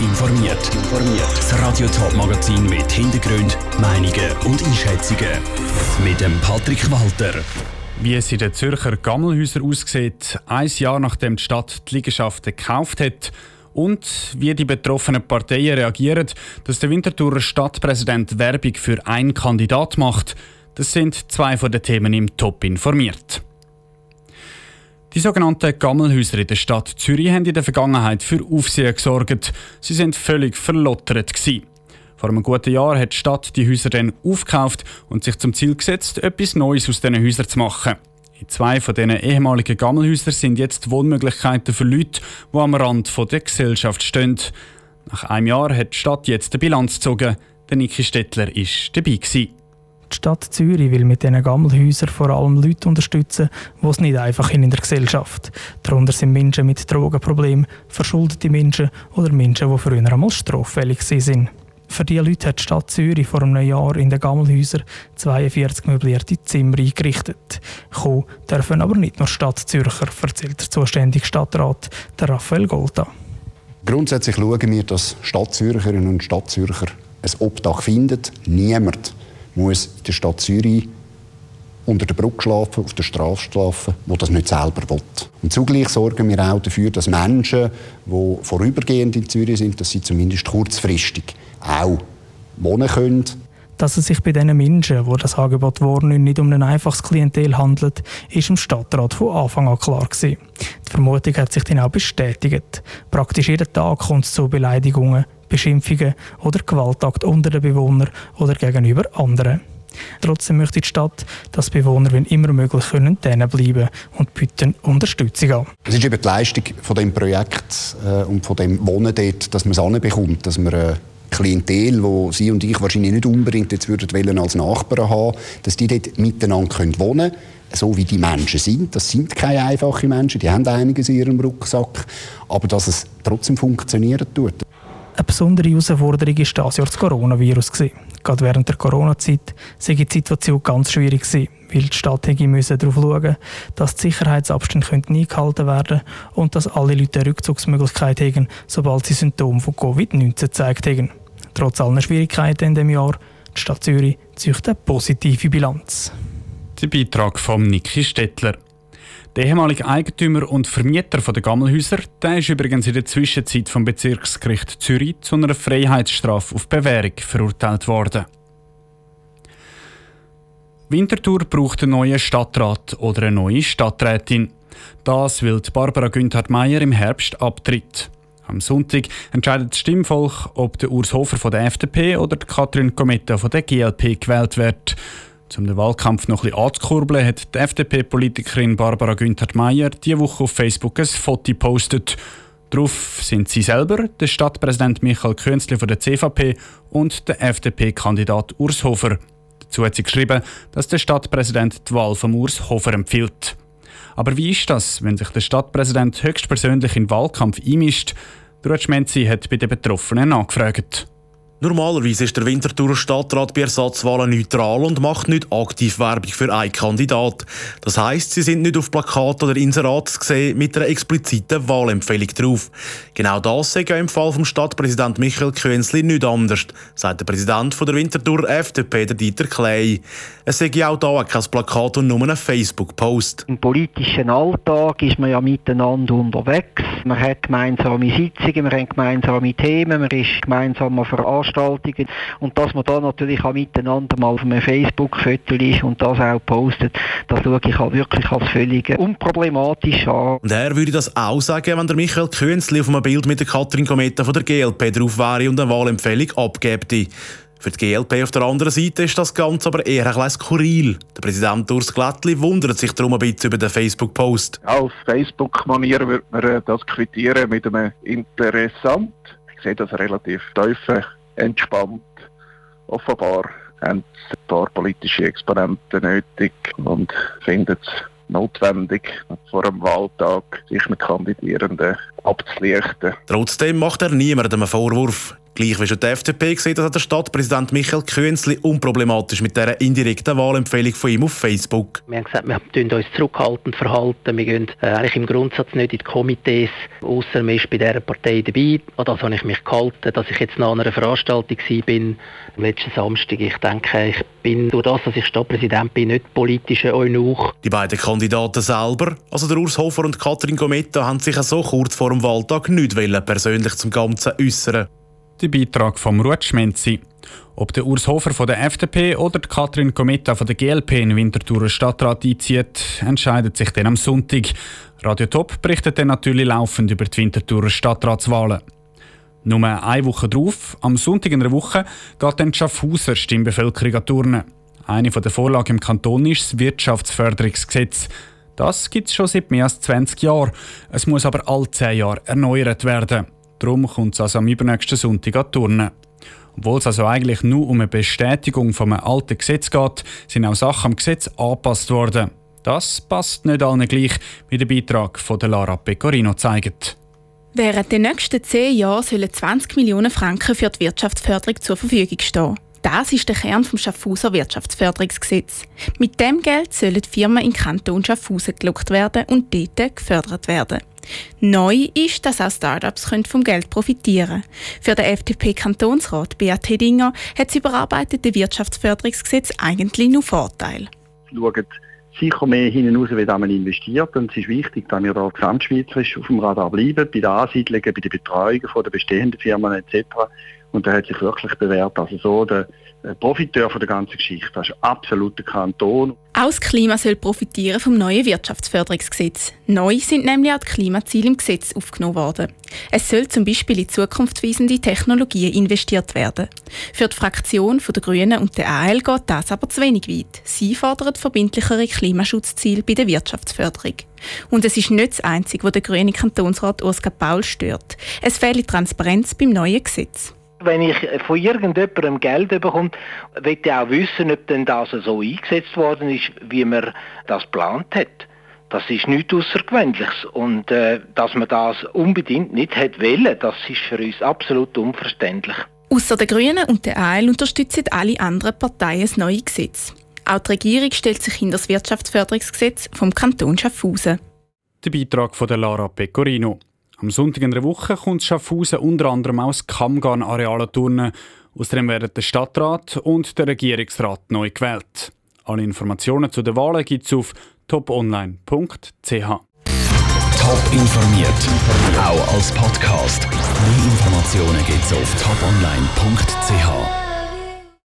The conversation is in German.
informiert. Das Radio Top Magazin mit Hintergrund, Meinungen und Einschätzungen mit dem Patrick Walter. Wie es in den Zürcher Gammelhäusern aussieht, ein Jahr nachdem die Stadt die Liegenschaften gekauft hat und wie die betroffenen Parteien reagieren, dass der Winterthurer Stadtpräsident Werbung für einen Kandidat macht, das sind zwei von den Themen im Top informiert. Die sogenannten Gammelhäuser in der Stadt Zürich haben in der Vergangenheit für Aufsehen gesorgt. Sie sind völlig verlottert. Gewesen. Vor einem guten Jahr hat die Stadt die Häuser dann aufgekauft und sich zum Ziel gesetzt, etwas Neues aus diesen Häusern zu machen. In zwei von diesen ehemaligen Gammelhäusern sind jetzt Wohnmöglichkeiten für Leute, die am Rand der Gesellschaft stehen. Nach einem Jahr hat die Stadt jetzt eine Bilanz gezogen. Der Niki Stettler war dabei. Gewesen. Die Stadt Zürich will mit diesen Gammelhäusern vor allem Leute unterstützen, die es nicht einfach in der Gesellschaft. Darunter sind Menschen mit Drogenproblemen, verschuldete Menschen oder Menschen, die früher einmal straffällig sind. Für diese Leute hat die Stadt Zürich vor einem Jahr in den Gammelhäusern 42 möblierte Zimmer eingerichtet. Kommen dürfen aber nicht nur Stadtzürcher, erzählt der zuständige Stadtrat, Raphael Golta. Grundsätzlich schauen wir, dass Stadtzürcherinnen und Stadtzürcher ein Obdach finden. Niemand muss in der Stadt Zürich unter der Brücke schlafen, auf der Straße schlafen, wo das nicht selber will. Und zugleich sorgen wir auch dafür, dass Menschen, die vorübergehend in Zürich sind, dass sie zumindest kurzfristig auch wohnen können. Dass es sich bei den Menschen, wo das Angebot wahrnehmen, nicht um ein einfaches Klientel handelt, ist im Stadtrat von Anfang an klar gewesen. Die Vermutung hat sich dann auch bestätigt. Praktisch jeden Tag kommt es zu Beleidigungen, Beschimpfungen oder Gewaltakt unter den Bewohnern oder gegenüber anderen. Trotzdem möchte die Stadt, dass Bewohner, wenn immer möglich, können bleiben können und bieten Unterstützung an. Es ist eben die Leistung von dem Projekt äh, und von dem Wohnen dort, dass man es anbekommt, dass man äh, Klientel, wo Sie und ich wahrscheinlich nicht unbedingt jetzt würden wollen als Nachbarn haben, dass die dort miteinander wohnen können, so wie die Menschen sind. Das sind keine einfachen Menschen, die haben einiges in ihrem Rucksack, aber dass es trotzdem funktionieren tut. Eine besondere Herausforderung war das Jahr das Coronavirus. Gerade während der Corona-Zeit sei die Situation ganz schwierig weil die Stadt darauf schauen dass die Sicherheitsabstände eingehalten werden und dass alle Leute eine Rückzugsmöglichkeit haben, sobald sie Symptome von Covid-19 gezeigt haben. Trotz aller Schwierigkeiten in diesem Jahr, die Stadt Zürich zieht eine positive Bilanz. Der Beitrag von Niki Stettler. Der ehemalige Eigentümer und Vermieter der Gammelhäuser der ist übrigens in der Zwischenzeit vom Bezirksgericht Zürich zu einer Freiheitsstrafe auf Bewährung verurteilt worden. Winterthur braucht einen neuen Stadtrat oder eine neue Stadträtin. Das, weil Barbara Günthard-Meyer im Herbst abtritt. Am Sonntag entscheidet das Stimmvolk, ob der Urs Hofer von der FDP oder Katrin Kometa von der GLP gewählt wird. Um den Wahlkampf noch ein bisschen anzukurbeln, hat die FDP-Politikerin Barbara Günthert-Meyer diese Woche auf Facebook ein Foto gepostet. Darauf sind sie selber, der Stadtpräsident Michael Künzli von der CVP und der FDP-Kandidat Urs Hofer. Dazu hat sie geschrieben, dass der Stadtpräsident die Wahl von Urs Hofer empfiehlt. Aber wie ist das, wenn sich der Stadtpräsident höchstpersönlich in den Wahlkampf einmischt? Rutschmenzi hat bei den Betroffenen nachgefragt. Normalerweise ist der Winterthurer Stadtrat bei Ersatzwahlen neutral und macht nicht aktiv Werbung für einen Kandidat. Das heißt, sie sind nicht auf Plakat oder Inserat zu sehen mit einer expliziten Wahlempfehlung drauf. Genau das sehe im Fall vom Stadtpräsident Michael Könzli nicht anders, sagt der Präsident der Winterthur FDP, der Dieter Klei. Es sehe auch da kein Plakat und nur einen Facebook-Post. Im politischen Alltag ist man ja miteinander unterwegs. Man hat gemeinsame Sitzungen, man hat gemeinsame Themen, man ist gemeinsam auf Veranstaltungen und dass man da natürlich auch miteinander mal auf einem Facebook-Foto ist und das auch postet, das schaue ich auch wirklich als völlig unproblematisch an. Und er würde das auch sagen, wenn der Michael Künzli auf einem Bild mit der Katrin Kometa von der GLP drauf wäre und eine Wahlempfehlung abgäbe. Für die GLP auf der anderen Seite ist das Ganze aber eher ein skurril. Der Präsident Urs Glättli wundert sich darum ein bisschen über den Facebook-Post. Auf Facebook-Manier würde man äh, das quittieren mit einem interessant. Ich sehe das relativ tief entspannt. Offenbar haben ein paar politische Exponenten nötig und finden es notwendig, vor dem Wahltag sich mit Kandidierenden abzulichten. Trotzdem macht er niemandem einen Vorwurf. Gleich wie schon die FDP sieht das der Stadtpräsident Michael Künzli unproblematisch mit dieser indirekten Wahlempfehlung von ihm auf Facebook. Wir haben gesagt, wir tun uns zurückhaltend verhalten. Wir gehen äh, eigentlich im Grundsatz nicht in die Komitees, außer man ist bei dieser Partei dabei. An das habe ich mich gehalten, dass ich jetzt nach einer Veranstaltung bin, letzten Samstag. Ich denke, ich bin durch das, dass ich Stadtpräsident bin, nicht politischer Eunuch. Die beiden Kandidaten selber, also der Urs Hofer und Katrin Gometta, haben sich so kurz vor dem Wahltag nicht persönlich zum Ganzen äußern. Der Beitrag vom Ruth Schmenzi. Ob der Urs Hofer von der FDP oder die Katrin Kometa von der GLP in Winterthur Stadtrat einzieht, entscheidet sich dann am Sonntag. Radio Top berichtet dann natürlich laufend über die Winterthurer Stadtratswahlen. Nur eine Woche drauf, am Sonntag in einer Woche, geht dann die Schaffhauser Stimmbevölkerung an Turnen. Eine der Vorlagen im Kanton ist das Wirtschaftsförderungsgesetz. Das gibt es schon seit mehr als 20 Jahren. Es muss aber alle 10 Jahre erneuert werden. Darum kommt es also am übernächsten Sonntag an Turnen. Obwohl es also eigentlich nur um eine Bestätigung von einem alten Gesetz geht, sind auch Sachen am Gesetz angepasst worden. Das passt nicht allen gleich, wie der Beitrag von Lara Pecorino zeigt. Während den nächsten zehn Jahren sollen 20 Millionen Franken für die Wirtschaftsförderung zur Verfügung stehen. Das ist der Kern des Schaffhauser Wirtschaftsförderungsgesetz. Mit dem Geld sollen Firmen in Kanton Schaffhausen gelockt werden und dort gefördert werden. Neu ist, dass auch Startups vom Geld profitieren können. Für den FDP-Kantonsrat Beat Hedinger hat das überarbeitete Wirtschaftsförderungsgesetz eigentlich nur Vorteile. Schaut sicher mehr hinten raus, wie man investiert. Und es ist wichtig, dass wir da gesamtschweizerisch auf dem Radar bleiben, bei den Ansiedlungen, bei der Betreuung der bestehenden Firmen etc. Und da hat sich wirklich bewährt. Also so der Profiteur von der ganzen Geschichte. Das ist absolut der Kanton. Auch das Klima soll profitieren vom neuen Wirtschaftsförderungsgesetz. Neu sind nämlich auch die Klimaziele im Gesetz aufgenommen worden. Es soll zum Beispiel in zukunftsweisende Technologien investiert werden. Für die Fraktion der Grünen und der AL geht das aber zu wenig weit. Sie fordern verbindlichere Klimaschutzziele bei der Wirtschaftsförderung. Und es ist nicht das Einzige, was der grüne Kantonsrat Oskar Paul stört. Es fehlt Transparenz beim neuen Gesetz. Wenn ich von irgendjemandem Geld bekomme, will ich auch wissen, ob denn das so eingesetzt worden ist, wie man das geplant hat. Das ist nichts Außergewöhnliches. Und äh, dass man das unbedingt nicht hat wollen, das ist für uns absolut unverständlich. Außer der Grünen und der AL unterstützen alle anderen Parteien das neue Gesetz. Auch die Regierung stellt sich hinter das Wirtschaftsförderungsgesetz vom Kanton Schaffhausen. Der Beitrag von der Lara Pecorino. Am Sonntag in der Woche kommt Schaffhausen unter anderem aus Kammgarn-Arealen turnen. Außerdem werden der Stadtrat und der Regierungsrat neu gewählt. Alle Informationen zu den Wahlen gibt es auf toponline.ch. Top informiert, auch als Podcast. Mehr Informationen gibt es auf toponline.ch.